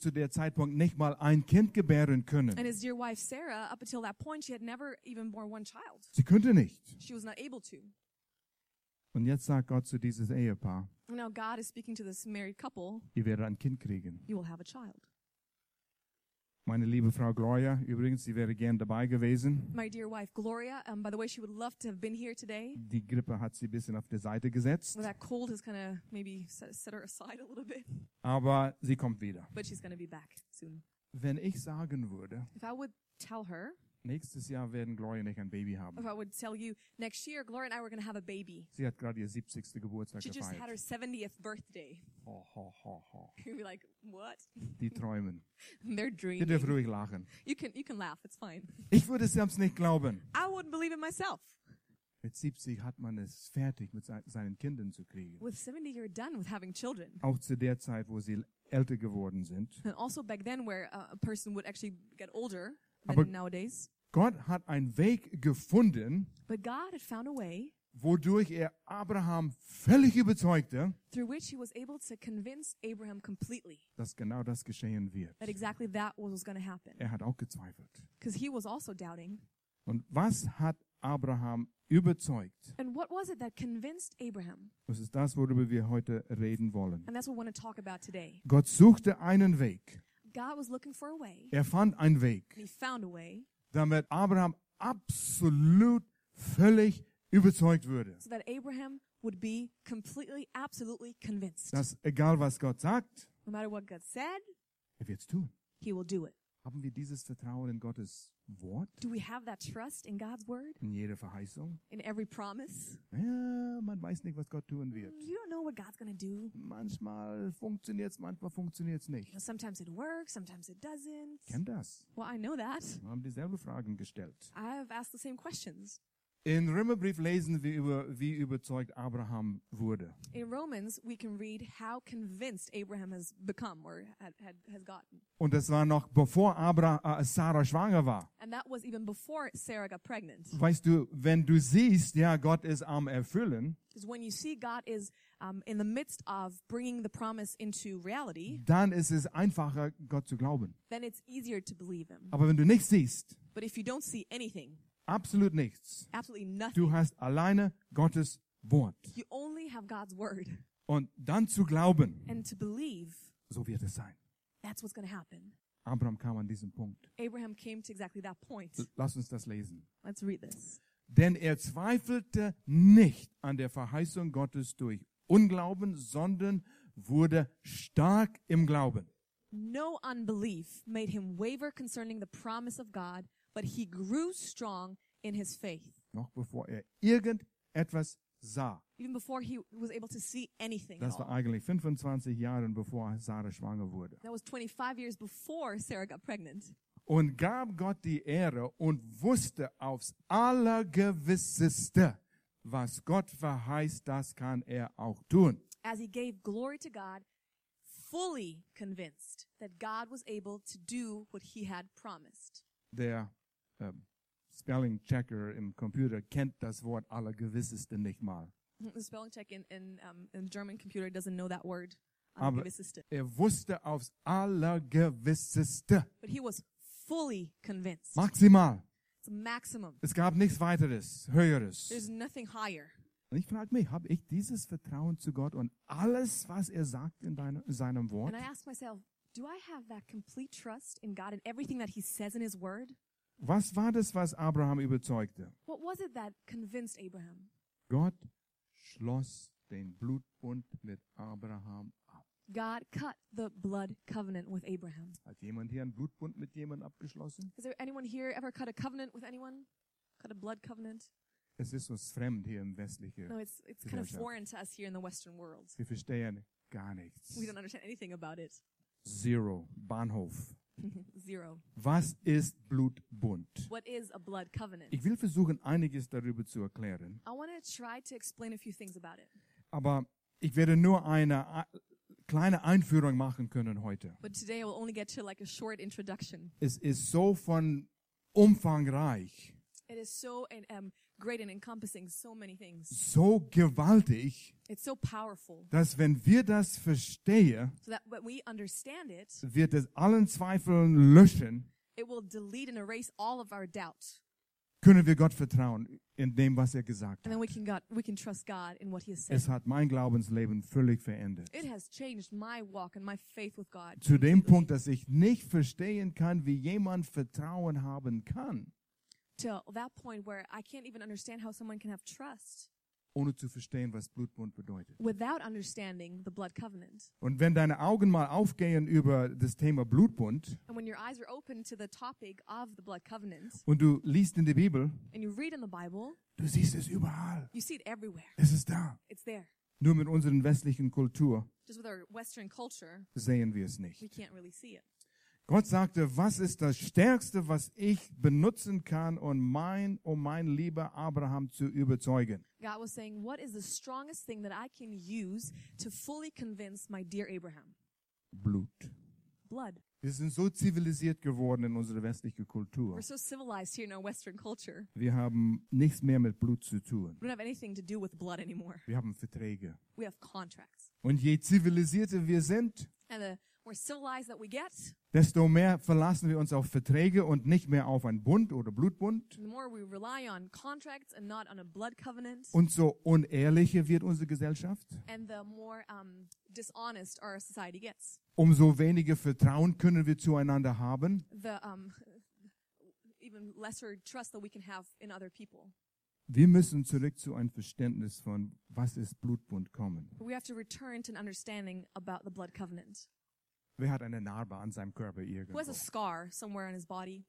zu der Zeitpunkt nicht mal ein Kind gebären And können. his dear wife Sarah, up until that point, she had never even born one child. Sie könnte nicht. She was not able to. Und jetzt sagt Gott zu dieses Ehepaar, And now God is speaking to this married couple. ihr werdet ein Kind kriegen. You will have a child. Meine liebe Frau Gloria, übrigens, sie wäre gern dabei gewesen. My dear wife Gloria, um, by the way, she would love to have been here today. Die Grippe hat sie ein bisschen auf die Seite gesetzt, Well, that cold has kind of maybe set, set her aside a little bit, aber sie kommt wieder. but she's going to be back soon. Wenn ich sagen würde, If I would tell her, nächstes Jahr werden Gloria und ich ein Baby haben. if I would tell you next year, Gloria and I were going to have a baby. Sie hat gerade ihr 70. Geburtstag She just had her gefeiert. 70th birthday. Ho, ho, ho, ho. You'd be like, what? Die träumen. They're Ihr dreaming. dürft ruhig lachen. You can you can laugh. It's fine. Ich würde es selbst nicht glauben. I wouldn't believe it myself. Mit 70 hat man es fertig, mit se- seinen Kindern zu kriegen. With 70, you're done with having children. Auch zu der Zeit, wo sie älter geworden sind. And also back then, where uh, a person would actually get older Aber- nowadays. Gott hat einen Weg gefunden, But God had found a way wodurch er Abraham völlig überzeugte, through which He was able to convince Abraham completely dass genau das geschehen wird. that exactly that was going to happen. Er hat auch gezweifelt. Because he was also doubting. Und was hat Abraham überzeugt? And what was it that convinced Abraham? Das ist das, worüber wir heute reden wollen. And that's what we want to talk about today. Gott suchte einen Weg. God was looking for a way, Er fand einen Weg, and He found a way damit Abraham absolut völlig überzeugt würde. so that Abraham would be completely, absolutely convinced. Dass egal was Gott sagt, No matter what God said, er wird es tun. He will do it. Haben wir dieses Vertrauen in Gottes Wort, Do we have that trust in God's word, in jede Verheißung? in every promise? Ja, man weiß nicht, was Gott tun wird. You don't know what God's to do. Manchmal funktioniert es, manchmal funktioniert es You nicht. know, sometimes it works, sometimes it doesn't. Kennt das? Well, I know that. Wir haben dieselbe Fragen gestellt. I have asked the same questions. In Römerbrief lesen wir über, wie überzeugt Abraham wurde. In Romans, we can read how convinced Abraham has become or had, had, has gotten. Und das war noch bevor Abra, äh, Sarah schwanger war. And that was even before Sarah got pregnant. Weißt du, wenn du siehst, ja, Gott ist am Erfüllen, Because when you see God is um, in the midst of bringing the promise into reality, dann ist es einfacher, Gott zu glauben. then it's easier to believe Him. Aber wenn du nichts siehst, But if you don't see anything, absolut nichts, absolutely nothing, du hast alleine Gottes Wort. you only have God's word. Und dann zu glauben, And to believe, so wird es sein. that's what's going to happen. Abraham kam an diesen Punkt. Abraham came to exactly that point. Lass uns das lesen. Let's read this. Denn er zweifelte nicht an der Verheißung Gottes durch Unglauben, sondern wurde stark im Glauben. No unbelief made him waver concerning the promise of God, but he grew strong in his faith. Noch bevor er irgendetwas sah. Even before he was able to see anything. Das war eigentlich 25 Jahre bevor Sarah schwanger wurde. That was 25 years before Sarah got pregnant. Und gab Gott die Ehre und wusste aufs Allergewisseste, was Gott verheißt, das kann er auch tun. As he gave glory to God, fully convinced that God was able to do what he had promised. Der ähm, Spelling Checker im Computer kennt das Wort Allergewisseste nicht mal. The spelling check in, in, um, in German computer doesn't know that word. Aber-. Er wusste aufs Allergewisseste. But he was fully convinced. Maximal. It's maximum. Es gab nichts weiteres, höheres. There's nothing higher. Und ich frage mich, habe ich dieses Vertrauen zu Gott und alles, was er sagt in, deinem, in seinem Wort? And I asked myself, do I have that complete trust in God and everything that he says in his word? Was war das, was Abraham überzeugte? What was it that convinced Abraham? Gott schloss den Blutbund mit Abraham ab. God cut the blood covenant with Abraham. Hat jemand hier einen Blutbund mit jemandem abgeschlossen? Has there anyone here ever cut a covenant with anyone? Cut a blood covenant? Es ist uns fremd hier im westlichen. No, it's it's kind of foreign to us here in the Western world. Wir verstehen gar nichts. We don't understand anything about it. Zero, Bahnhof. Zero. Was ist Blutbund? What is a blood covenant? Ich will versuchen, einiges darüber zu erklären. I want to try to explain a few things about it. Aber ich werde nur eine kleine Einführung machen können heute. But today I will only get to like a short introduction. Es ist so von umfangreich. It is so um, great and encompassing so many things. so gewaltig, It's so powerful. dass wenn wir das verstehen, So that when we understand it, wird es allen Zweifeln löschen, it will delete and erase all of our doubt. können wir Gott vertrauen in dem, was er gesagt And hat. then we can God, we can trust God in what He has said. Es hat mein Glaubensleben völlig verändert. It has changed my walk and my faith with God. Zu dem. Punkt, dass ich nicht verstehen kann, wie jemand Vertrauen haben kann, to that point where I can't even understand how someone can have trust ohne zu verstehen, was Blutbund bedeutet. without understanding the blood covenant. Und wenn deine Augen mal aufgehen über das Thema Blutbund And when your eyes are open to the topic of the blood covenant und du liest in der Bibel, and you read in the Bible, du siehst es überall. you see it everywhere. Es ist da. It's there. Nur mit unserer westlichen Kultur Just with our Western culture, sehen wir es nicht. we can't really see it. Gott sagte, was ist das Stärkste, was ich benutzen kann, um mein, um mein lieber Abraham zu überzeugen? God was saying, What is the strongest thing that I can use to fully convince my dear Abraham? Blut. Blood. Wir sind so zivilisiert geworden in unserer westlichen Kultur. We're so civilized here in our Western culture. Wir haben nichts mehr mit Blut zu tun. We don't have anything to do with blood anymore. Wir haben Verträge. We have contracts. Und je zivilisierter wir sind, And the desto mehr verlassen wir uns auf Verträge und nicht mehr auf einen Bund oder Blutbund. the more we rely on contracts and not on a blood covenant, Und so unehrlicher wird unsere Gesellschaft. and the more um, dishonest our society gets. Umso weniger Vertrauen können wir zueinander haben. The um, even lesser trust that we can have in other people. Wir müssen zurück zu einem Verständnis von, was ist Blutbund kommen. We have to return to an understanding about the blood covenant. Wer hat eine Narbe an seinem Körper Who irgendwo? has a scar somewhere on his body?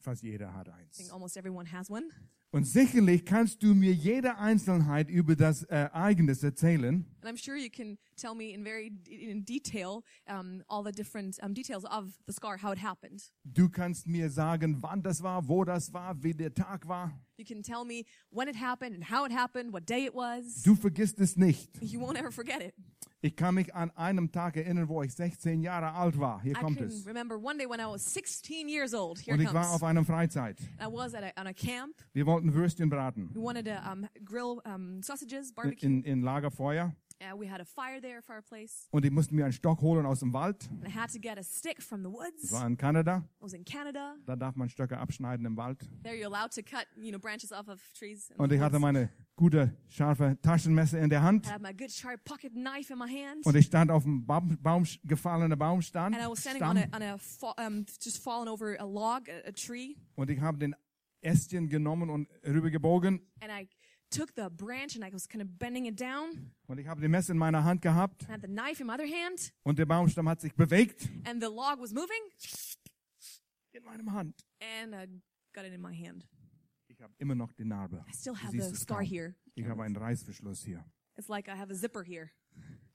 Fast jeder hat I eins. think almost everyone has one. Und sicherlich kannst du mir jede Einzelheit über das Ereignis erzählen. And I'm sure you can tell me in very in detail um, all the different um, details of the scar, how it happened. Du kannst mir sagen, wann das war, wo das war, wie der Tag war. You can tell me when it happened and how it happened, what day it was. Du vergisst es nicht. You won't ever forget it. Ich kann mich an einem Tag erinnern, wo ich 16 Jahre alt war. Hier I kommt can es. remember one day when I was 16 years old. Here Und it ich war comes. auf einer Freizeit. I was at a, on a camp. Wir wollten Würstchen braten. We wanted to um, grill um, sausages, barbecue. In, in Lagerfeuer. Uh, we had a fire there, fireplace. Und ich musste mir einen Stock holen aus dem Wald. And I had to get a stick from the Das woods. war in Kanada. I was in Canada. Da darf man Stöcke abschneiden im Wald. There you're allowed to cut, you know, branches off of trees. Und ich hatte meine gute, scharfe Taschenmesser in der Hand. I had my good sharp pocket knife in my hand. Und ich stand auf einem Baum, Baum gefallenen Baumstamm. and I was standing on a, on a fa- um, just fallen over a log, a, a tree. Und ich habe den Ästchen genommen und rübergebogen. And I took the branch and I was kind of bending it down. Und ich habe die Messer in meiner Hand gehabt. I had the knife in my other hand. Und der Baumstamm hat sich bewegt. And the log was moving. In meiner Hand. And I got it in my hand. Ich habe immer noch die Narbe. I still have the scar kaum. here. Ich habe einen Reißverschluss hier. It's like I have a zipper here.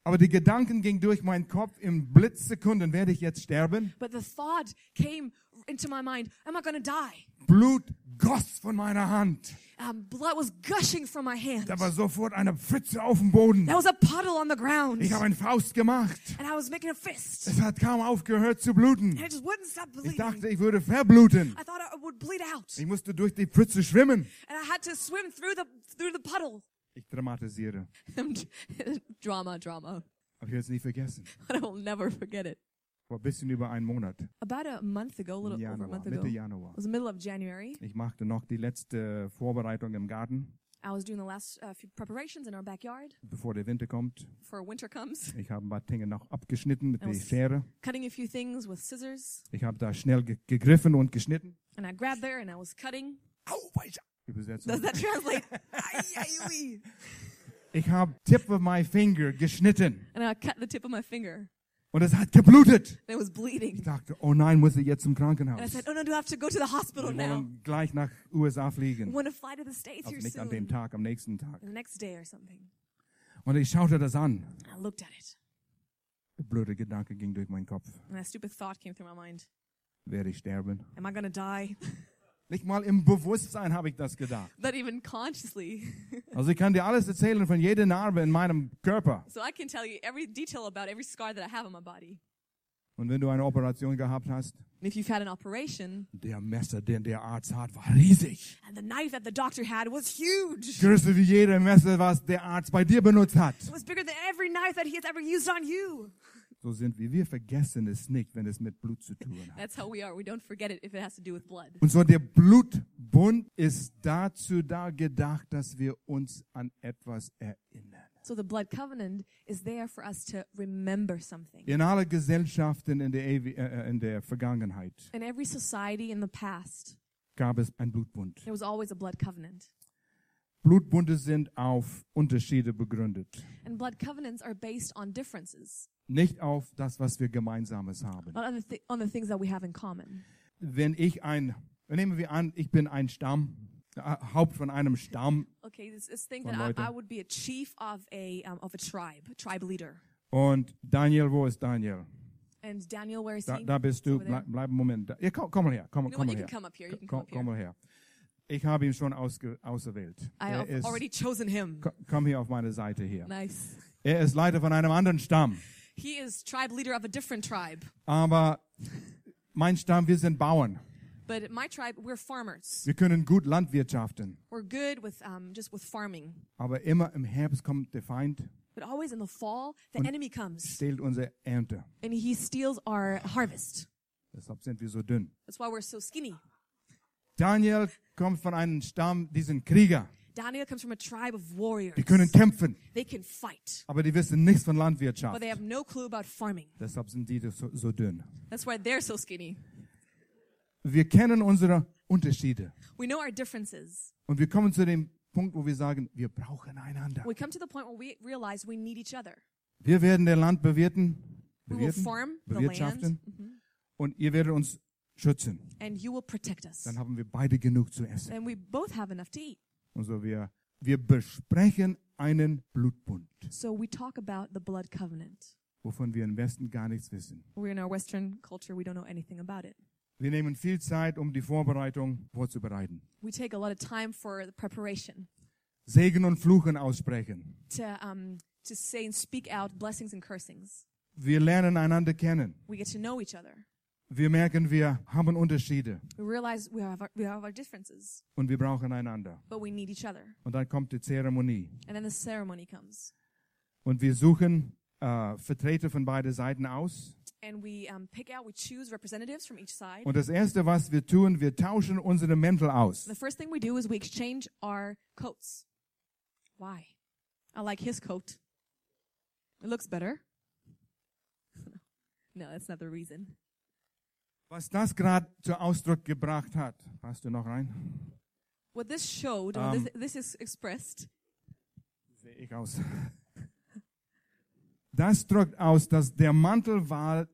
Aber die Gedanken gingen durch meinen Kopf. In Blitzsekunden werde ich jetzt sterben. But the thought came into my mind, am I going to die? Blut goss von meiner Hand. Um, blood was gushing from my hand. Da war sofort eine Pfütze auf dem Boden. There was a puddle on the ground. Ich habe eine Faust gemacht. And I was making a fist. Es hat kaum aufgehört zu bluten. And it just wouldn't stop Ich bleeding. dachte, ich würde verbluten. I thought I would bleed out. Ich musste durch die Pfütze schwimmen. And I had to swim through the through the puddle. Ich dramatisiere. drama, drama. Aber ich werde es nie vergessen. I will never forget it. Vor ein bisschen über einen Monat. About a month ago, a little over a Januar, month ago, Mitte it Januar. was the middle of January. Ich machte noch die letzte Vorbereitung im Garten, I was doing the last uh, few preparations in our backyard bevor der Winter kommt. for winter comes. Ich habe ein paar Dinge noch abgeschnitten mit I der Schere. Cutting a few things with scissors. Ich habe da schnell ge gegriffen und geschnitten. And I grabbed there and I was cutting. Au, weiter. Übersetzung. Does that translate? Ay, ui. Ich habe tip of my finger geschnitten and I cut the tip of my finger. und es hat geblutet. And it was Ich bleeding. dachte, oh nein, muss ich jetzt zum And I Krankenhaus. said, oh no, do I have to go to the hospital Wir now? gleich nach USA fliegen. want to fly to the States Also here nicht an soon. dem Tag, am nächsten Tag. The next day or something. Und ich schaute das an. And I looked at it. Der blöde Gedanke ging durch meinen Kopf. And a stupid thought came through my mind. Werde ich sterben? Am I to die? Nicht mal im Bewusstsein habe ich das gedacht. Not even consciously. Also ich kann dir alles erzählen von jeder Narbe in meinem Körper. so I can tell you every detail about every scar that I have on my body. Und wenn du eine Operation gehabt hast, And if you've had an operation der Messer, den der Arzt hat, war riesig. and the knife that the doctor had was huge. Größer wie jeder Messer, was der Arzt bei dir benutzt hat. It was bigger than every knife that he has ever used on you. So sind wir. Wir vergessen es nicht, wenn es mit Blut zu tun hat. That's how we are. We don't forget it if it has to do with blood. Und so der Blutbund ist dazu da gedacht, dass wir uns an etwas erinnern. So the blood covenant is there for us to remember something. In aller Gesellschaften in der, Ewi- äh, in der Vergangenheit In every society in the past, gab es einen Blutbund. there was always a blood covenant. Blutbunde sind auf Unterschiede begründet. And blood covenants are based on differences, Nicht auf das, was wir Gemeinsames haben. not on the, on the things that we have in common. Wenn ich ein, nehmen wir an, ich bin ein Stamm, äh, Haupt von einem Stamm Okay, this, thing Von that I, Leute. I would be a chief of a um, of a tribe, a tribe leader. und Daniel, wo ist Daniel? And Daniel, where is Da, he? da bist du, bleib, bleib einen Moment. Da. Ja, komm, komm mal her, komm, You know komm what? mal her. come up here. You can come Komm, up komm here. mal her. Ich habe ihn schon ausge, auserwählt. I Er have ist, already chosen him. ko- komm hier auf meine Seite hier. Nice. Er ist Leiter von einem anderen Stamm. He is tribe leader of a different tribe. Aber mein Stamm, wir sind Bauern. But my tribe, we're farmers. Wir können gut landwirtschaften. We're good with um, just with farming. Aber immer im Herbst kommt der Feind, But always in the fall, the enemy comes stehlt unsere Ernte. and he steals our harvest. Deshalb sind wir so dünn. That's why we're so skinny. Daniel kommt von einem Stamm, die sind Krieger. Daniel comes from a tribe of warriors. Die können kämpfen, They can fight, aber die wissen nichts von but Landwirtschaft. they have no clue about farming. Deshalb sind die so, so dünn. That's why they're so skinny. Wir kennen unsere Unterschiede. We know our differences. Und wir kommen zu dem Punkt, wo wir sagen, wir brauchen einander. We come to the point where we realize we need each other. Wir werden der Land bewirten, We will bewirten farm the bewirtschaften land, mhm, und ihr werdet uns schützen. Dann haben wir beide genug zu essen. Und so wir, wir besprechen einen Blutbund, So wovon wir im Westen gar nichts wissen. Culture. Wir nehmen viel Zeit, um die Vorbereitung vorzubereiten. Segen und Fluchen aussprechen. to um, to say and speak out blessings and cursings. Wir lernen einander kennen. We get to know each other. Wir merken, wir haben Unterschiede We realize we have our, we have our differences, und wir brauchen einander. but we need each other. Und dann kommt die Zeremonie. And then the ceremony comes, Und wir suchen äh, Vertreter von beiden Seiten aus. and we um, pick out, we choose representatives from each side. Und das Erste, was wir tun, wir tauschen unsere Mäntel aus. The first thing we do is we exchange our coats. Why? I like his coat. It looks better. no, that's not the reason. Was das gerade zu Ausdruck gebracht hat, passt du noch rein? What this showed, Um, this, this is expressed, Sehe ich aus. Das drückt aus, dass der Mantel war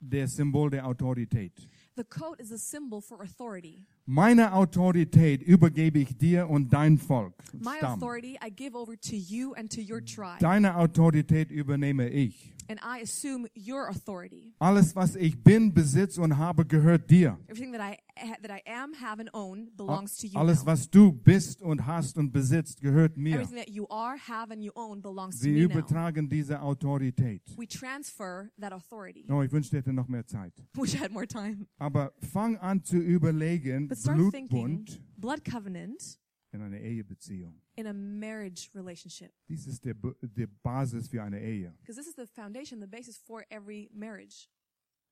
der Symbol der Autorität. the coat is a symbol for authority. Meine Autorität übergebe ich dir und dein Volk. My Stamm. authority I give over to you and to your tribe, Deine Autorität übernehme ich. and I assume your authority. Alles, was ich bin, besitze und habe, gehört dir. Everything that I that I am, have, and own belongs to you. Alles, was du bist und hast und besitzt, gehört mir. Everything that you are, have, and you own belongs to Wir me now. übertragen diese Autorität. We transfer that authority. Oh, ich wünschte, ich hätte noch mehr Zeit. Wish I had more time. Aber fang an zu überlegen, But start thinking Blutbund blood covenant in einer Ehebeziehung. in a marriage relationship. Dies ist der, der Basis für eine Ehe. Because this is the foundation, the basis for every marriage.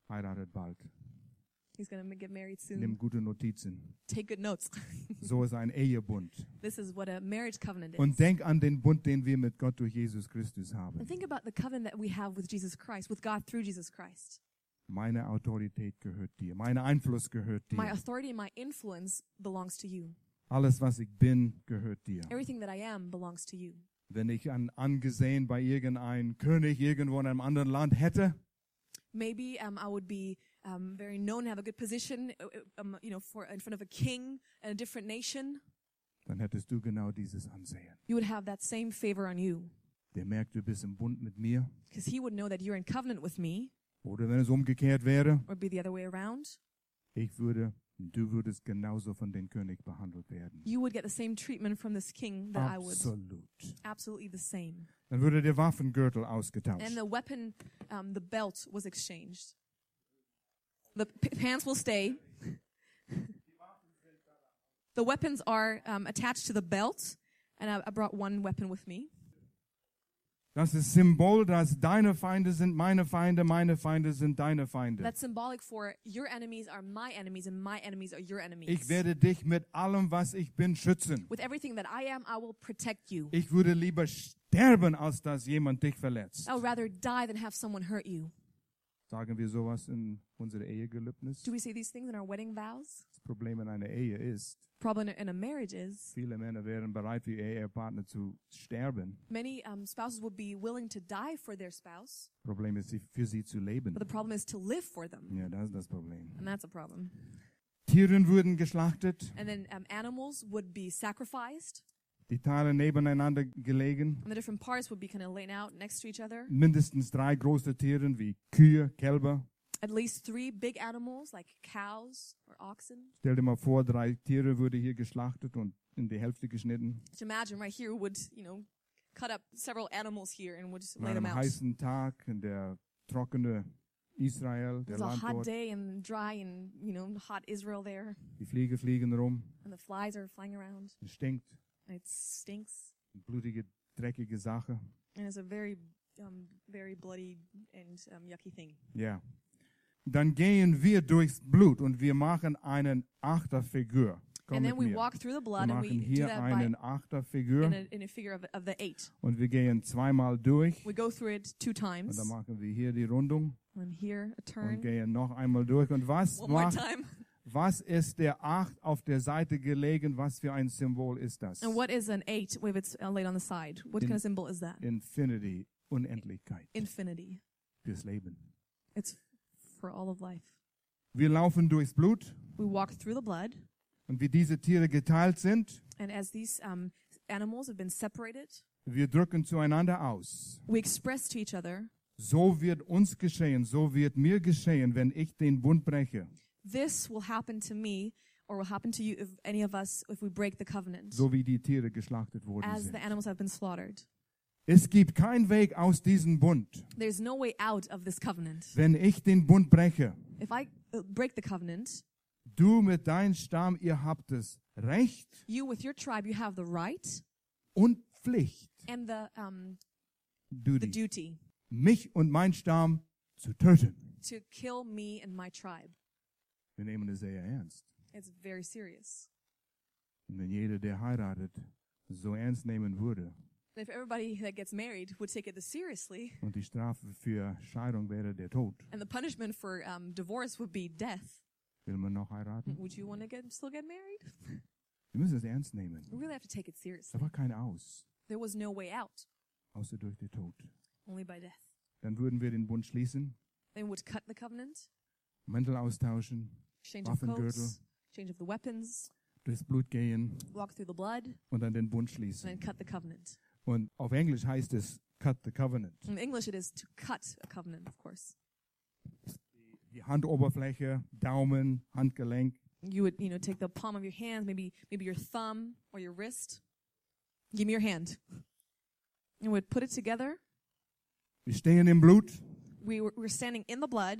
Heiratet bald. He's to get married Nimm soon. gute Notizen. Take good notes. So ist ein Ehebund. this is what a marriage covenant Und is. denk an den Bund, den wir mit Gott durch Jesus Christus haben. And think about the covenant that we have with Jesus Christ, with God through Jesus Christ. Meine Autorität gehört dir. Mein Einfluss gehört My dir. authority and my influence belongs to you. Alles, was ich bin, gehört dir. Everything that I am belongs to you. Wenn ich ein Angesehen bei irgendeinem König irgendwo in einem anderen Land hätte, Maybe um, I would be um, very known, have a good position, uh, uh, um, you know, for in front of a king in a different nation. dann hättest du genau dieses Ansehen. You would have that same favor on you, Der merkt, du bist im Bund mit mir. because he would know that you're in covenant with me, Oder wenn es umgekehrt wäre, or be the other way around. ich würde, du würdest genauso von den König behandelt werden. You would get the same treatment from this king that I would. Absolut. Absolutely the same. Dann würde der Waffengürtel ausgetauscht. And the weapon, um, the belt was exchanged. The p- pants will stay. The weapons are um, attached to the belt, and I, I brought one weapon with me. Das ist Symbol, dass deine Feinde sind meine Feinde, meine Feinde sind deine Feinde. That's symbolic for your enemies are my enemies, and my enemies are your enemies. Ich werde dich mit allem, was ich bin, schützen. With everything that I am, I will protect you. Ich würde lieber sterben, als dass jemand dich verletzt. I would rather die than have someone hurt you. Sagen wir sowas in unserer Ehegelübnis? Do we say these things in our wedding vows? Das Problem in einer Ehe ist, Problem in a, in a marriage is viele Männer wären bereit, für ihr Ehepartner zu sterben. many um, spouses would be willing to die for their spouse, Problem ist, sie- für sie zu leben. but the problem is to live for them, Ja, das ist das Problem. and that's a problem. Tieren wurden geschlachtet, And then um, animals would be sacrificed, die Teile nebeneinander gelegen. and the different parts would be kind of laid out next to each other. Mindestens drei große Tiere wie Kühe, Kälber. At least three big animals like cows or oxen. Stell dir mal vor, drei Tiere wurde hier geschlachtet und in die Hälfte geschnitten. Just imagine right here would you know cut up several animals here and would lay them out. heißen Tag in der trockene Israel, It der a Land hot dort. day and dry and you know hot Israel there, Die Fliege fliegen rum, and the flies are flying around. es stinkt, it stinks, blutige, dreckige Sache. and it's a very um, very bloody and um, yucky thing. Ja. Dann gehen wir durchs Blut und wir machen einen Achterfigur. Komm and then we mir. walk through the Wir blood, and we do hier that einen Achterfigur in a, in a figure of, of the eight. und wir gehen zweimal durch. We go through it two Und times, dann machen wir hier die Rundung and here a und turn, gehen noch einmal durch. Und was one more macht, time. Was ist der Acht auf der Seite gelegen? Was für ein Symbol ist das? And what is an eight if it's uh, laid on the side? What In- kind of symbol is that? Infinity, Unendlichkeit Infinity. fürs Leben. It's for all of life. Wir laufen durchs Blut We walk through the blood, und wie diese Tiere geteilt sind, and as these um, animals have been separated, wir drücken zueinander aus. we express to each other, So wird uns geschehen, so wird mir geschehen, wenn ich den Bund breche. This will happen to me, or will happen to you if any of us, if we break the covenant, So wie die Tiere geschlachtet worden as sind. the animals have been slaughtered. Es gibt keinen Weg aus diesem Bund. There's no way out of this covenant. Wenn ich den Bund breche, If I uh, break the covenant, du mit deinem Stamm, ihr habt das Recht you with your tribe, you have the right und Pflicht, and the um, the Duty, duty mich und mein Stamm zu töten. to kill me and my tribe. Wir nehmen es sehr ernst. It's very serious. Und wenn jeder, der heiratet, so ernst nehmen würde If everybody that gets married would take it this seriously, und die Strafe für Scheidung wäre der Tod, and the punishment for um, divorce would be death, will man noch heiraten? would you want to get still get married? Wir müssen es ernst nehmen. We really have to take it seriously. Da war kein Aus, There was no way out, außer durch den Tod. only by death. Dann würden wir den Bund schließen, They would cut the covenant, Mäntel austauschen, exchange of Waffengürtel. coats, exchange of the weapons, durchs Blut gehen walk through the blood, und dann den Bund and schließen. then cut the covenant. Und auf Englisch heißt es Cut the Covenant. In English, it is to cut a covenant, of course. Die Handoberfläche, Daumen, Handgelenk, You would, you know, take the palm of your hand, maybe, maybe your thumb or your wrist. Give me your hand. And would put it together. wir stehen im Blut, We were, we're standing in the blood,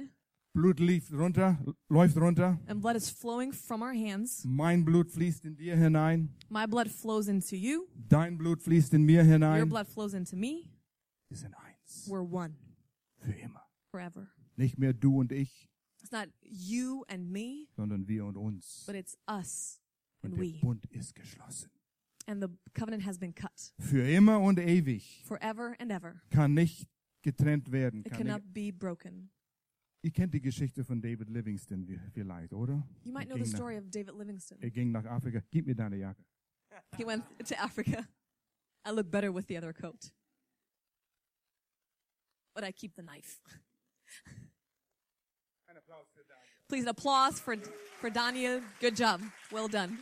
Blut lief runter, läuft runter, and blood is flowing from our hands. mein Blut fließt in dir hinein, My blood flows into you. dein Blut fließt in mir Your hinein. blood flows into me. Wir sind eins, We're one für immer. forever. Nicht mehr du und ich, It's not you and me, sondern wir und uns. but it's us Und and der we. Bund ist geschlossen. And the covenant has been cut Für immer und ewig. forever and ever. Kann nicht getrennt werden. It nicht. cannot be broken. Ihr kennt die Geschichte von David Livingston vielleicht, oder? You might Er know the ging nach- story of David Livingston. Er ging nach Afrika. Gib mir deine Jacke. He went to Africa. I look better with the other coat. But I keep the knife. Please, an applause for, for Daniel. Good job. Well done.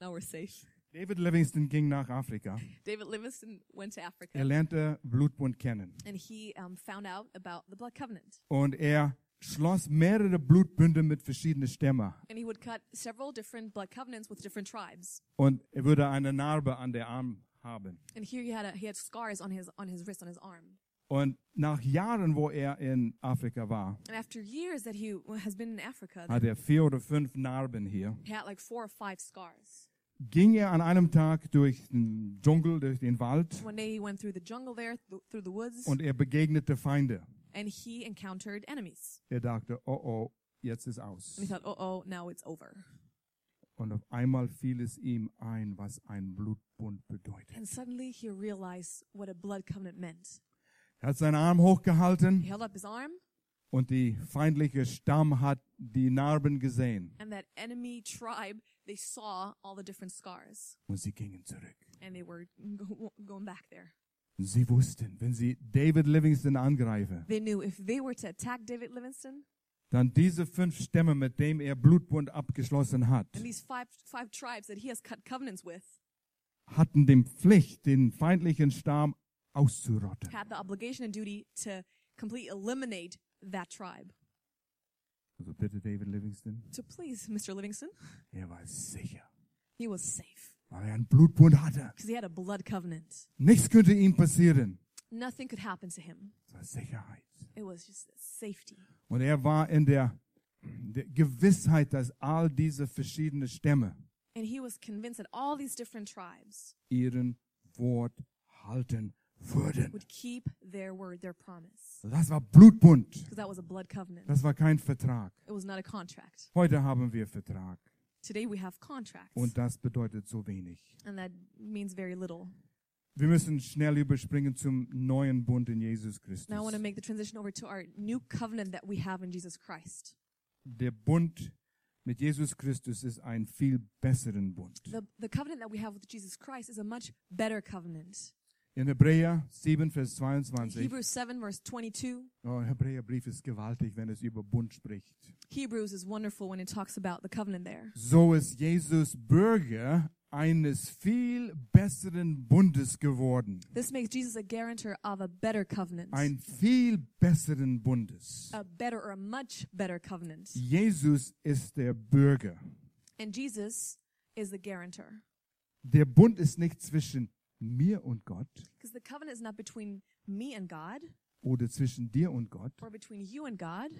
Now we're safe. David Livingston ging nach Afrika. David Livingston went to Africa Er lernte Blutbund kennen. and he um, found out about the blood covenant. Und er schloss mehrere Blutbünde mit verschiedenen Stämmen. And he would cut several different blood covenants with different tribes. Und er würde eine Narbe an der Arm haben. And here he had, a, he had scars on his, on his wrist, on his arm. Und nach Jahren, wo er in Afrika war, And after years that he has been in Africa, hat er vier oder fünf Narben hier. he had like Ging er an einem Tag durch den Dschungel, durch den Wald One day he went through the jungle there, th- through the woods, und er begegnete Feinde. and he encountered enemies. Er dachte, oh oh, jetzt ist aus. And he thought, oh, oh, now it's over. Und auf einmal fiel es ihm ein, was ein Blutbund bedeutet. And suddenly he realized what a blood covenant meant. Er hat seinen Arm He hochgehalten held up his arm, und die feindliche Stamm hat die Narben gesehen and that enemy tribe, they saw all the different scars, und sie gingen zurück. and they were go- going back there. Sie wussten, wenn sie David Livingston angreifen, They knew if they were to attack David Livingston, dann diese fünf Stämme, mit denen er Blutbund abgeschlossen hat, and these five five tribes that he has cut covenants with, hatten die Pflicht, den feindlichen Stamm auszurotten. had the obligation and duty to completely eliminate that tribe. Also bitte David Livingston, So please, Mr. Livingston, er war sicher, he was safe weil er einen Blutbund hatte. because he had a blood covenant. Nichts könnte ihm passieren. Nothing could happen to him. Es war Sicherheit. It was just safety. Und er war in der, der Gewissheit, dass all diese verschiedenen Stämme And he was convinced that all these different tribes ihren Wort halten würden. would keep their word, their promise. Das war Blutbund. Because that was a blood covenant. Das war kein Vertrag. It was not a contract. Heute haben wir Vertrag. Today we have contracts. Und das bedeutet so wenig. And that means very little. Wir müssen schnell überspringen zum neuen Bund in Jesus Christus. Now I want to make the transition over to our new covenant that we have in Jesus Christ. Der Bund mit Jesus Christus ist ein viel besseren Bund. The, the covenant that we have with Jesus Christ is a much better covenant. In Hebräer 7, Vers 22. Hebrews 7, verse 22. Oh, Hebräerbrief ist gewaltig, wenn es über Bund spricht. Hebrews is wonderful when it talks about the covenant there. So ist Jesus Bürger eines viel besseren Bundes geworden. This makes Jesus a guarantor of a better covenant. Ein viel besseren Bundes. A better or a much better covenant. Jesus ist der Bürger. And Jesus is the guarantor. Der Bund ist nicht zwischen mir und Gott Because the covenant is not between me and God oder zwischen dir und Gott. or between you and God.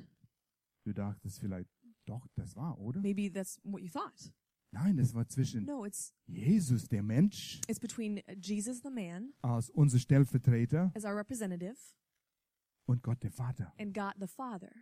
Du dachtest vielleicht, doch, das war, oder? Maybe that's what you thought. Nein, es war zwischen No, it's Jesus, der Mensch, it's between Jesus the man als unser Stellvertreter as our representative und Gott, der Vater. and God the Father.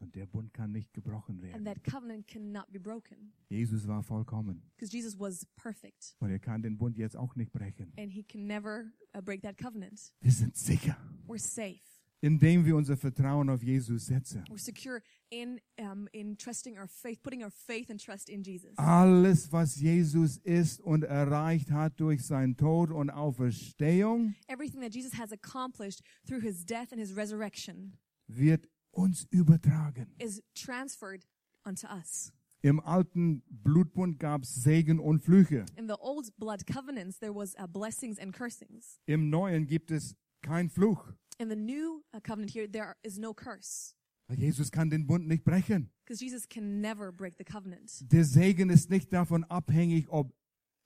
Und der Bund kann nicht gebrochen And werden. that covenant cannot be broken Jesus war vollkommen. because Jesus was perfect Und er kann den Bund jetzt auch nicht brechen. and he can never uh, break that covenant. Wir sind sicher, We're safe. indem wir unser Vertrauen auf Jesus setzen. We're secure in um, in trusting our faith, putting our faith and trust in Jesus. Alles, was Jesus ist und erreicht hat durch seinen Tod und Auferstehung, Everything that Jesus has accomplished through his death and his resurrection wird uns übertragen. is transferred unto us. Im alten Blutbund gab es Segen und Flüche. In the old blood covenants, there was uh, blessings and cursings. Im neuen gibt es kein Fluch. In the new uh, covenant here, there is no curse Weil Jesus kann den Bund nicht brechen. because Jesus can never break the covenant. Der Segen ist nicht davon abhängig, ob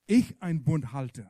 ich einen Bund halte.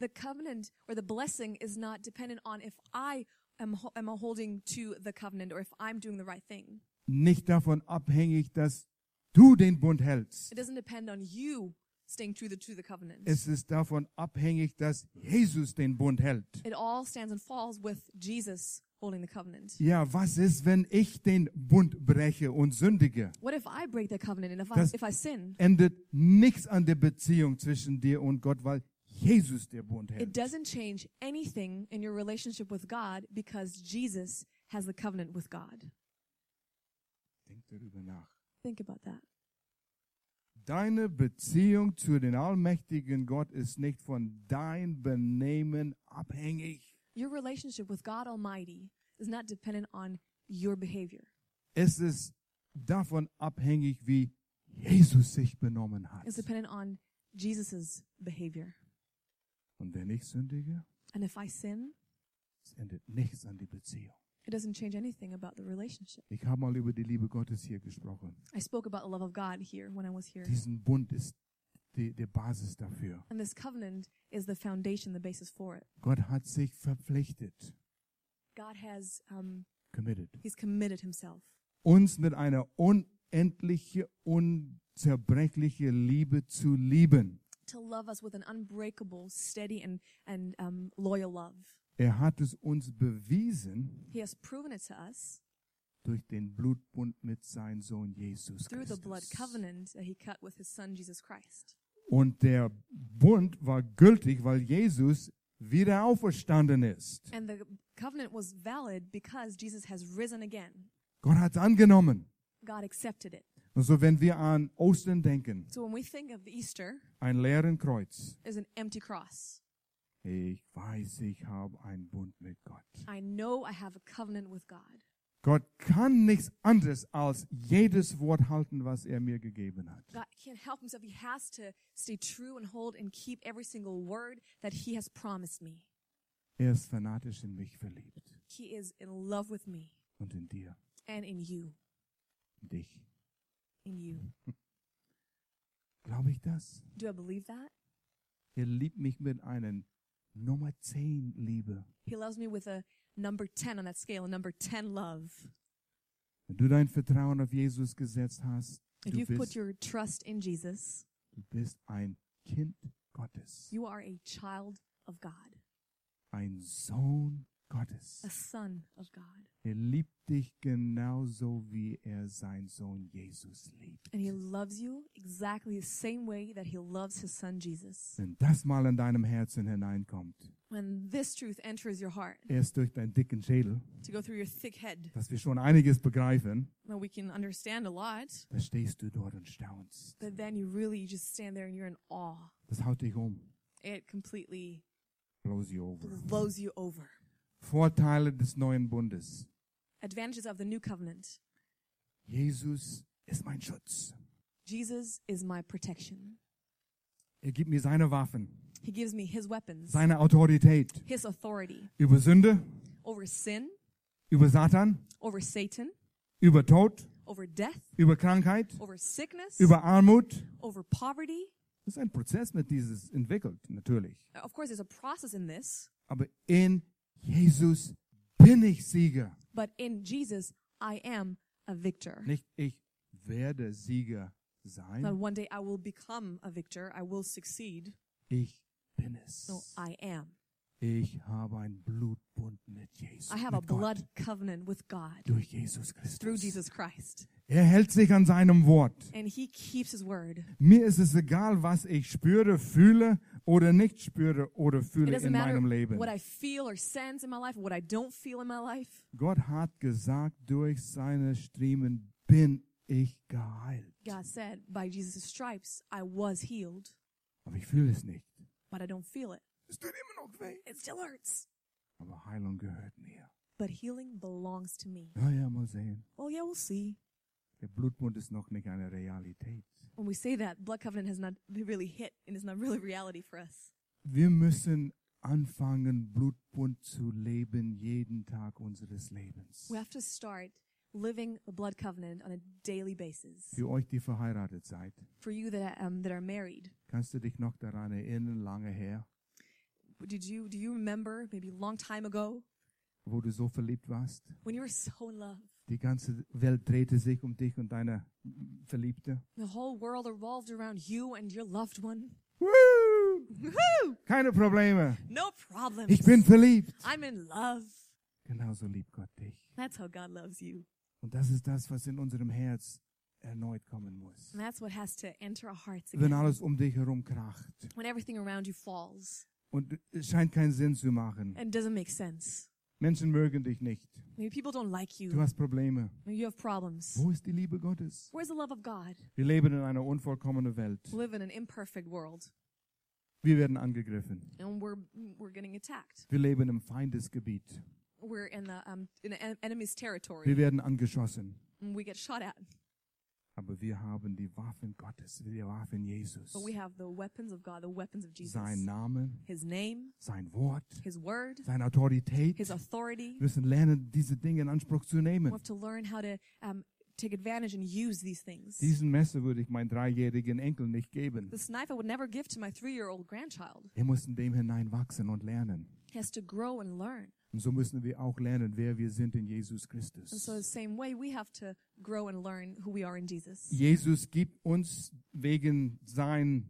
The covenant or the blessing is not dependent on if I am, am holding to the covenant or if I'm doing the right thing. Nicht davon abhängig, dass du den Bund hältst. It doesn't depend on you staying true to the covenant. Es ist davon abhängig, dass Jesus den Bund hält. It all stands and falls with Jesus holding the covenant. Ja, was ist, wenn ich den Bund breche und sündige? What if I break the covenant and if I, Das- if I sin? Endet nichts an der Beziehung zwischen dir und Gott, weil Jesus der Bund It hält. doesn't change anything in your relationship with God because Jesus has the covenant with God. Denk darüber nach. Think about that. Deine Beziehung zu den allmächtigen Gott ist nicht von dein Benehmen abhängig. Your relationship with God Almighty is not dependent on your behavior. Es ist davon abhängig, wie Jesus sich benommen hat. It's dependent on Jesus' behavior. Und wenn ich sündige, And if I sin, es ändert nichts an die Beziehung. it doesn't change anything about the relationship. Ich habe mal über die Liebe Gottes hier gesprochen. I spoke about the love of God here when I was here. Diesen Bund ist die, die Basis dafür. And this covenant is the foundation, the basis for it. Gott hat sich verpflichtet. God has, um, committed. He's committed Himself Uns mit einer unendliche, unzerbrechliche Liebe zu lieben. To love us with an unbreakable, steady, and, and um, loyal love. Er hat es uns bewiesen He has proven it to us durch den Blutbund mit seinem Sohn Jesus through the blood Christus. covenant that He cut with His Son, Jesus Christ. Und der Bund war gültig, weil Jesus wieder auferstanden ist. And the covenant was valid because Jesus has risen again. Gott hat es angenommen. God accepted it. Und so, wenn wir an Ostern denken, So when we think of Easter, ein leeren Kreuz. there's an empty cross. Ich weiß, ich habe einen Bund mit Gott. I know I have a covenant with God. Gott kann nichts anderes als jedes Wort halten, was er mir gegeben hat. God can't help himself. He has to stay true and hold and keep every single word that he has promised me. Er ist fanatisch in mich verliebt He is in love with me und in dir, and in you, dich. In you. Glaube ich das? Do I believe that? Er liebt mich mit einer Nummer 10 Liebe. He loves me with a number 10 on that scale, a number 10 love. Wenn du dein Vertrauen auf Jesus gesetzt hast, If du you've put your trust in Jesus, du bist ein Kind Gottes, you are a child of God, ein Sohn Gottes. a son of God. Er liebt dich genauso, wie er seinen Sohn Jesus liebt. And he loves you exactly the same way that he loves his son Jesus. Wenn das mal in deinem Herzen hineinkommt, When this truth enters your heart, erst durch deinen dicken Schädel, to go through your thick head, dass wir schon einiges begreifen, well, we can understand a lot, da stehst du dort und staunst. but then you really you just stand there and you're in awe. Das haut dich um, It completely blows you over. blows you over. Vorteile des neuen Bundes. Advantages of the new covenant. Jesus ist mein Schutz. Jesus is my protection. Er gibt mir seine Waffen, He gives me his weapons, seine Autorität his authority über Sünde, over sin, über Satan, over Satan, über Tod, over death, über Krankheit, over sickness, über Armut. over poverty. Das ist ein Prozess, mit dieses entwickelt, natürlich. Of course, there's a process in this, Aber in Jesus bin ich Sieger. but in Jesus, I am a victor. Nicht ich werde Sieger sein. one day I will become a victor, I will succeed. Ich bin es. No, I am. Ich habe ein Blutbund mit Jesus. I have a Gott, blood covenant with God durch Jesus through Christus. Jesus Christ. Er hält sich an seinem Wort. And he keeps his word. Mir ist es egal, was ich spüre, fühle oder nicht spüre oder fühle in meinem Leben. what I feel or sense in my life, what I don't feel in my life. Gott hat gesagt, durch seine Striemen bin ich geheilt. God said, by Jesus' stripes, I was healed, Aber ich fühle es nicht. but I don't feel it. Es tut immer noch weh. It still hurts. Aber Heilung gehört mir. But healing belongs to me. Ja, ja, mal sehen. Oh, yeah, we'll see. Der Blutbund ist noch nicht eine Realität. When we say that, blood covenant has not really hit and is not really reality for us. Wir müssen anfangen, Blutbund zu leben, jeden Tag unseres Lebens. We have to start living the blood covenant on a daily basis. Für euch, die verheiratet seid, For you that, um, that are married, kannst du dich noch daran erinnern, lange her, did you, do you remember maybe a long time ago wo du so verliebt warst? when you were so in love? Die ganze Welt drehte sich um dich und deine Verliebte. The whole world revolved around you and your loved one. Woo! Woohoo! Keine Probleme. No problems. Ich bin verliebt. I'm in love. Genauso liebt Gott dich. That's how God loves you. Und das ist das, was in unserem Herz erneut kommen muss. And that's what has to enter our hearts Wenn again. alles um dich herum kracht When everything around you falls und es scheint keinen Sinn zu machen. and doesn't make sense. Menschen mögen dich nicht. People don't like Du you. hast Probleme. You have problems. Wo ist die Liebe Gottes? Where's the love of God? Wir leben in einer unvollkommenen Welt. We live in an imperfect world Wir werden angegriffen. and we're, we're getting attacked. Wir leben im Feindesgebiet. We're in the, um, in the en- enemy's Wir territory werden angeschossen. and we get shot at. Aber wir haben die Waffen Gottes, die Waffen Jesus. But we have the weapons of God, the weapons of Jesus. Sein Name, His name, sein Wort, His word, seine Autorität. His authority. Wir müssen lernen, diese Dinge in Anspruch zu We nehmen. have to learn how to um, take advantage and use these things. Diesen Messer würde ich meinem dreijährigen Enkel nicht geben. This knife I would never give to my three-year-old grandchild. Er muss in dem hineinwachsen und lernen. He has to grow and learn. Und so müssen wir auch lernen, wer wir sind in Jesus And Christus. so the same way, we have to grow and learn who we are in Jesus. Jesus gibt uns wegen sein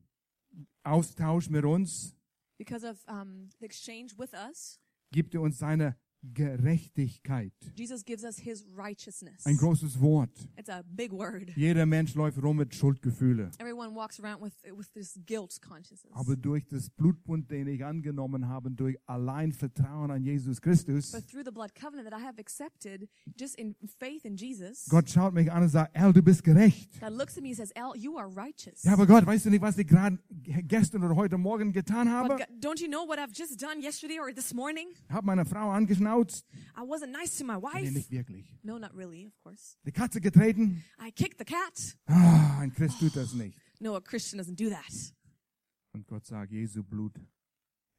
Austausch mit uns, Because of um, the exchange with us, gibt er uns seine Gerechtigkeit. Jesus gives us his righteousness. Ein großes Wort. It's a big word. Jeder Mensch läuft rum mit Schuldgefühle. Everyone walks around with with this guilt consciousness. Aber durch das Blutbund, den ich angenommen habe, durch allein Vertrauen an Jesus Christus, But through the blood covenant that I have accepted, just in faith in Jesus, Gott schaut mich an und sagt, Al, du bist gerecht. God looks at me and says, "El, you are righteous." Ja, aber Gott, weißt du nicht, was ich gerade gestern oder heute Morgen getan But habe? God, don't you know what I've just done yesterday or this morning? Habe meine Frau angeschnauzt. I wasn't nice to my Nee, wife. nicht wirklich. No, not really, of course. Die Katze getreten. I kicked the cat. Ah, ein Christ tut das nicht. No, a Christian doesn't do that. Und Gott sagt, Jesu Blut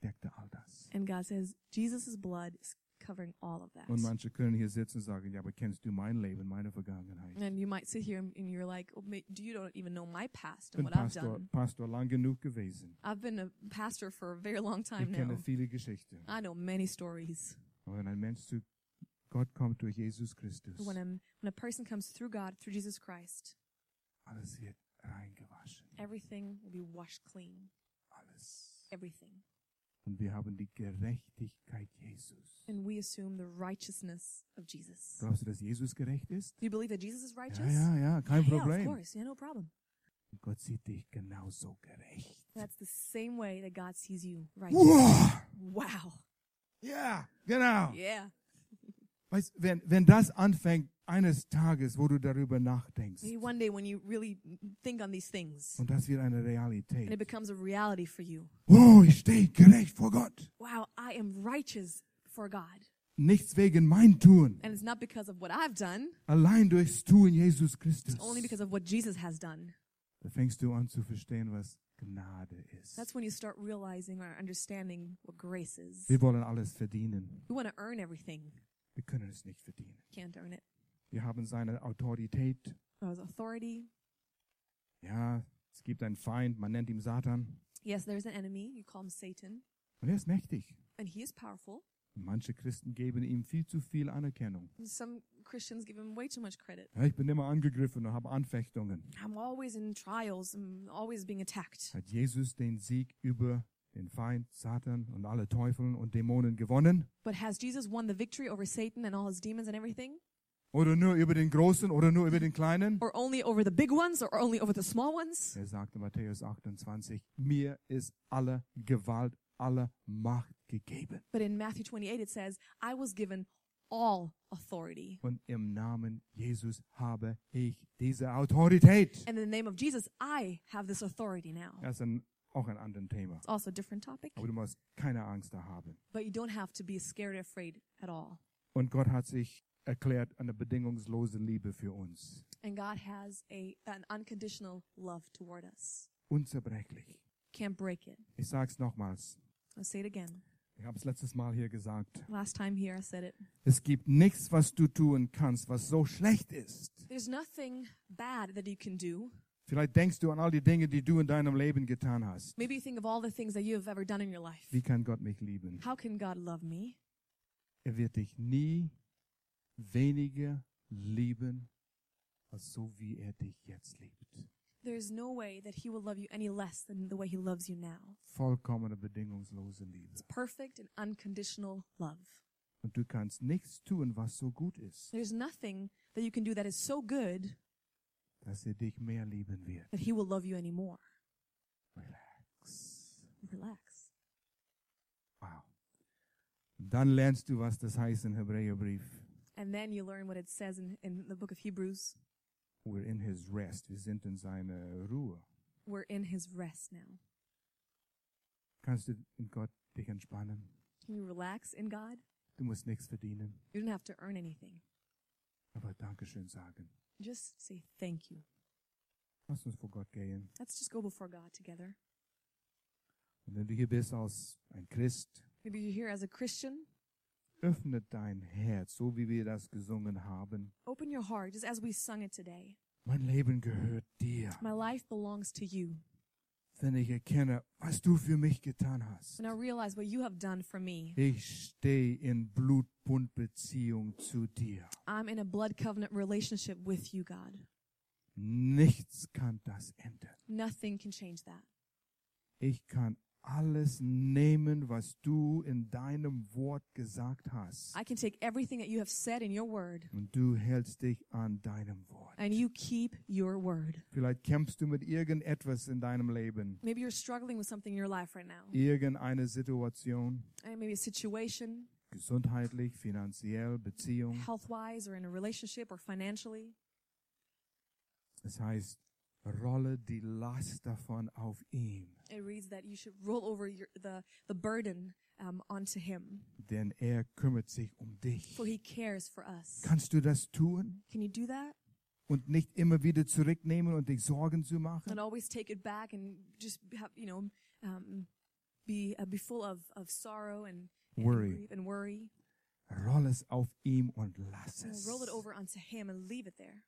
deckte all das. And God says, Jesus' blood is covering all of that. Und manche können hier sitzen und sagen, ja, aber kennst du mein Leben, meine Vergangenheit? And you might sit here and you're like, oh, do you don't even know my past and bin what I've done? Pastor lang genug gewesen. I've been a pastor for a very long time Ich kenne now. viele Geschichten. I know many stories. Wenn ein Mensch zu Gott kommt durch Jesus Christus, When a, when a person comes through God, through Jesus Christ, alles wird reingewaschen. everything will be washed clean. Alles. Everything. Und wir haben die Gerechtigkeit Jesus. And we assume the righteousness of Jesus. Glaubst du, dass Jesus gerecht ist? Do you believe that Jesus is righteous? Ja, ja, ja, kein Yeah, of Problem. course. Yeah, no problem. Gott sieht dich genauso gerecht. That's the same way that God sees you righteous. Wow. Wow. Ja, genau. Yeah. Weißt, wenn, wenn das anfängt, eines Tages, wo du darüber nachdenkst, Maybe one day when you really think on these things und das wird eine and it Realität. becomes a reality for you. Wow, ich stehe gerecht vor Gott. Wow, I am righteous for God. Nichts wegen mein Tun, And it's not because of what I've done, allein durchs Tun Jesus Christus. it's only because of what Jesus has done. Da fängst du an zu verstehen, was Gnade ist. That's when you start realizing or understanding what grace is. Wir wollen alles verdienen. We want to earn everything. Wir können es nicht verdienen. Can't earn it. Wir haben seine Autorität. There's authority. Ja, es gibt einen Feind, man nennt ihn Satan. Yes, there's an enemy. You call him Satan. Und er ist mächtig. And he is powerful. Manche Christen geben ihm viel zu viel Anerkennung. Some Christians give him way too much credit. Ja, ich bin immer angegriffen und habe Anfechtungen. I'm always in trials. I'm always being attacked. Hat Jesus den Sieg über den Feind, Satan und alle Teufeln und Dämonen gewonnen? But has Jesus won the victory over Satan and all his demons and everything? Oder nur über den Großen oder nur über den Kleinen? Or only over the big ones or only over the small ones? Er sagte Matthäus 28, mir ist alle Gewalt, alle Macht gegeben. But in Matthew 28, it says, I was given all authority. Und im Namen Jesus habe ich diese Autorität. And in the name of Jesus, I have this authority now. Das ist ein, auch ein anderes Thema. It's also a different topic, Aber du musst keine Angst da haben. but you don't have to be scared or afraid at all. Und Gott hat sich erklärt eine bedingungslose Liebe für uns. And God has a an unconditional love toward us. Unzerbrechlich. Can't break it. Ich sag's nochmals. I'll say it again. Ich habe es letztes Mal hier gesagt. Last time here, I said it. Es gibt nichts, was du tun kannst, was so schlecht ist. There's nothing bad that you can do. Vielleicht denkst du an all die Dinge, die du in deinem Leben getan hast. Maybe you think of all the things that you have ever done in your life. Wie kann Gott mich lieben? How can God love me? Er wird dich nie weniger lieben, als so wie er dich jetzt liebt. There's no way that He will love you any less than the way He loves you now. Vollkommene bedingungslose Liebe. It's perfect and unconditional love. Und du kannst nichts tun, was so gut ist, There's nothing that you can do that is so good dass er dich mehr lieben wird. that He will love you anymore. Relax. Relax. Wow. Und dann lernst du, was das heißt im Hebräerbrief. And then you learn what it says in, in the book of Hebrews. We're in his rest. Wir sind in seiner Ruhe. We're in His rest now. Kannst du in Gott dich entspannen? Can you relax in God? Du musst nichts verdienen. You don't have to earn anything. Aber Dankeschön sagen. Just say thank you. Lass uns vor Gott gehen. Let's just go before God together. Und wenn du hier bist als ein Christ, Maybe you're here as a Christian. Öffne dein Herz, so wie wir das gesungen haben. Open your heart, just as we sung it today. Mein Leben gehört dir. My life belongs to you. wenn ich erkenne, was du für mich getan hast. When I realize what you have done for me, Ich stehe in Blutbundbeziehung zu dir. I'm in a blood covenant relationship with you, God. Nichts kann das ändern. Nothing can change that. Ich kann alles nehmen, was du in deinem Wort gesagt hast. I can take everything that you have said in your word Und du hältst dich an deinem Wort. and you keep your word. Vielleicht kämpfst du mit irgendetwas in deinem Leben. Maybe you're struggling with something in your life right now. Irgendeine Situation, And maybe a situation, gesundheitlich, finanziell, Beziehung. health wise, or in a relationship, or financially. Es heißt, rolle die Last davon auf ihm, It reads that you should roll over your, the, the burden um, onto Him, denn er kümmert sich um dich. for He cares for us. Kannst du das tun Can you do that? und nicht immer wieder zurücknehmen und dich Sorgen zu machen? And always take it back and just have, you know, um, be, uh, be full of, of sorrow and, and Worry. and worry. Roll es auf ihm und lass And roll it over onto Him and leave it there.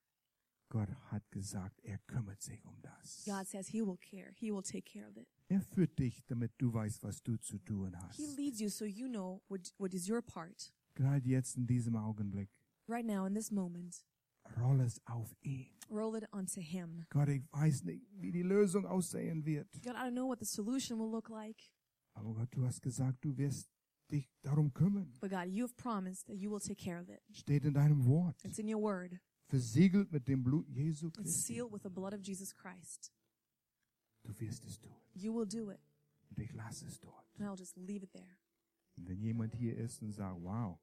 Gott hat gesagt, er kümmert sich um das. God says He will care. He will take care of it. Er führt dich, damit du weißt, was du zu tun He hast. leads you so you know what, what is your part. Gerade jetzt in diesem Augenblick, Right now, in this moment, roll es auf ihn. roll it onto Him. Gott, ich weiß nicht, wie die Lösung aussehen wird. God, I don't know what the solution will look like, Aber Gott, du hast gesagt, du wirst dich darum kümmern. but God, you have promised that you will take care of it. Steht in deinem Wort. It's in your word. Versiegelt mit dem Blut Jesu Christi. Du wirst es tun. You will do it, Und ich lasse es dort. and I'll just leave it there. Und wenn jemand hier ist und sagt, wow,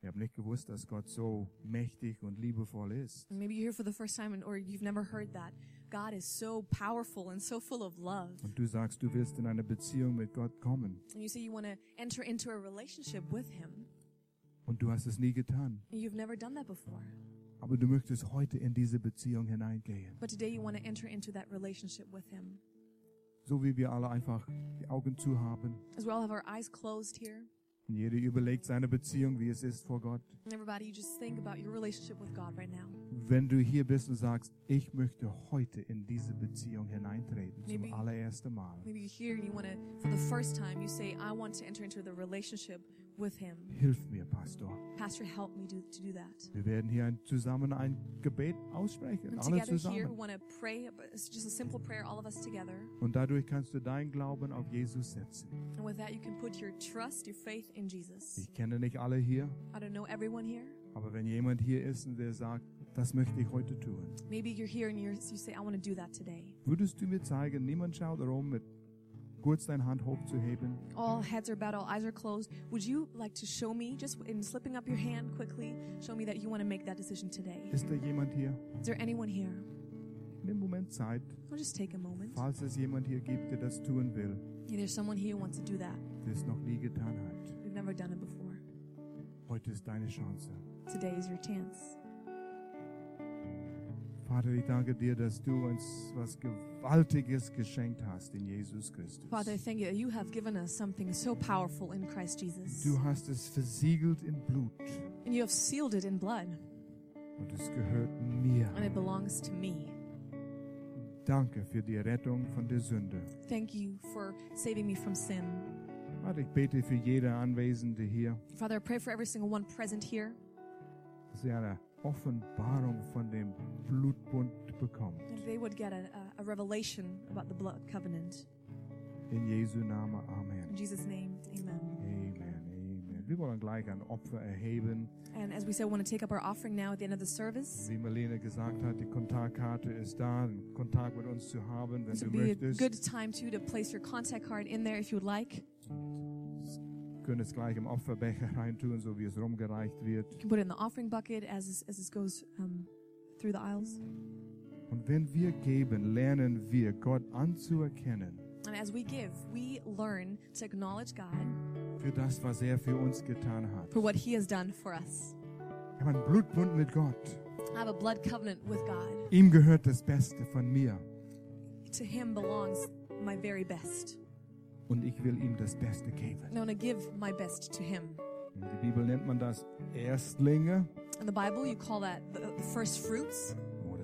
ich habe nicht gewusst, dass Gott so mächtig und liebevoll ist. Maybe you're here for the first time, and, or you've never heard that. God is so powerful and so full of love. Und du sagst, du willst in eine Beziehung mit Gott kommen. And you say you want to enter into a relationship with Him, Und du hast es nie getan. and you've never done that before. Aber du möchtest heute in diese Beziehung hineingehen. But today you want to enter into that relationship with Him. So wie wir alle einfach die Augen zu haben. As we all have our eyes closed here, Und jeder überlegt seine Beziehung, wie es ist vor Gott. and everybody, you just think about your relationship with God right now. Wenn du hier bist und sagst, ich möchte heute in diese Beziehung hineintreten, zum Maybe- allerersten Mal, Maybe you're here and you want to, for the first time, you say, I want to enter into the relationship with Him. hilf mir, Pastor. Pastor, help me do, to do that. Wir werden hier ein, zusammen ein Gebet aussprechen, And alle together here, we zusammen. want to pray. just a simple prayer, all of us together. Und dadurch kannst du deinen Glauben auf Jesus setzen. And with that, you can put your trust, your faith in Jesus. Ich kenne nicht alle hier, I don't know everyone here. aber wenn jemand hier ist und der sagt, das möchte ich heute tun, Maybe you're here and you're, you say, I want to do that today. würdest du mir zeigen, niemand schaut rum, mit kurz deine Hand hochzuheben. All heads are bowed, all eyes are closed. Would you like to show me, just in slipping up your hand quickly, show me that you want to make that decision today? Ist da jemand hier? Is there anyone here? Nimm Moment Zeit, I'll just take a moment. falls es jemand hier gibt, der das tun will, Maybe there's someone here who wants to do that. es noch nie getan hat. We've never done it before. Heute ist deine Chance. Today is your chance. Vater, ich danke dir, dass du uns was Gewaltiges geschenkt hast in Jesus Christus. Father, I thank you you have given us something so powerful in Christ Jesus. Du hast es versiegelt in Blut And you have sealed it in blood, und es gehört mir. and it belongs to me. Danke für die Rettung von der Sünde. Thank you for saving me from sin. Vater, ich bete für jede Anwesende hier, Father, I pray for every single one present here dass sie eine Offenbarung von dem Blutbund bekommt. they would get a, a, revelation about the blood covenant. In Jesu Namen, Amen. In Jesus' name, amen. Amen, Amen. Wir wollen gleich ein Opfer erheben. And as we said, we want to take up our offering now at the end of the service. Wie Marlene gesagt hat, die Kontaktkarte ist da, Kontakt mit uns zu haben, wenn This du would be a good time too to place your contact card in there if you would like. Können es gleich im Opferbecher reintun, so wie es rumgereicht wird. You can put it in the offering bucket as this, as this goes um, through the aisles. Und wenn wir geben, lernen wir, Gott anzuerkennen And as we give, we learn to acknowledge God für das, was er für uns getan hat. for what He has done for us. Ich habe einen Blutbund mit Gott. I have a blood covenant with God. Ihm gehört das Beste von mir. To Him belongs my very best. Und ich will ihm das Beste geben. And I want to give my best to Him. In der Bibel nennt man das Erstlinge In the Bible, you call that the, the first fruits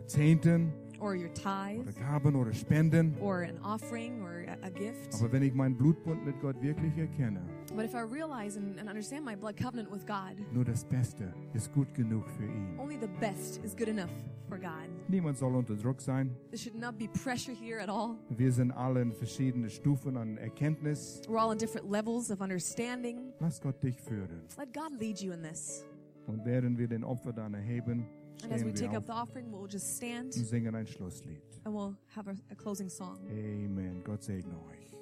Zehnten. or your tithe oder Gaben oder Spenden. or an offering or a, a gift. Aber wenn ich meinen Blutbund mit Gott wirklich erkenne, But if I realize and, and understand my blood covenant with God, nur das Beste ist gut genug für ihn. only the best is good enough for God. Niemand soll unter Druck sein. There should not be pressure here at all. Wir sind alle in verschiedene Stufen an Erkenntnis. We're all in different levels of understanding. Lass Gott dich führen. Let God lead you in this. Und während wir den Opfer dann erheben, And as we take up the offering, we'll just stand und singen ein Schlusslied. and we'll have a, a closing song. Amen. Gott segne euch.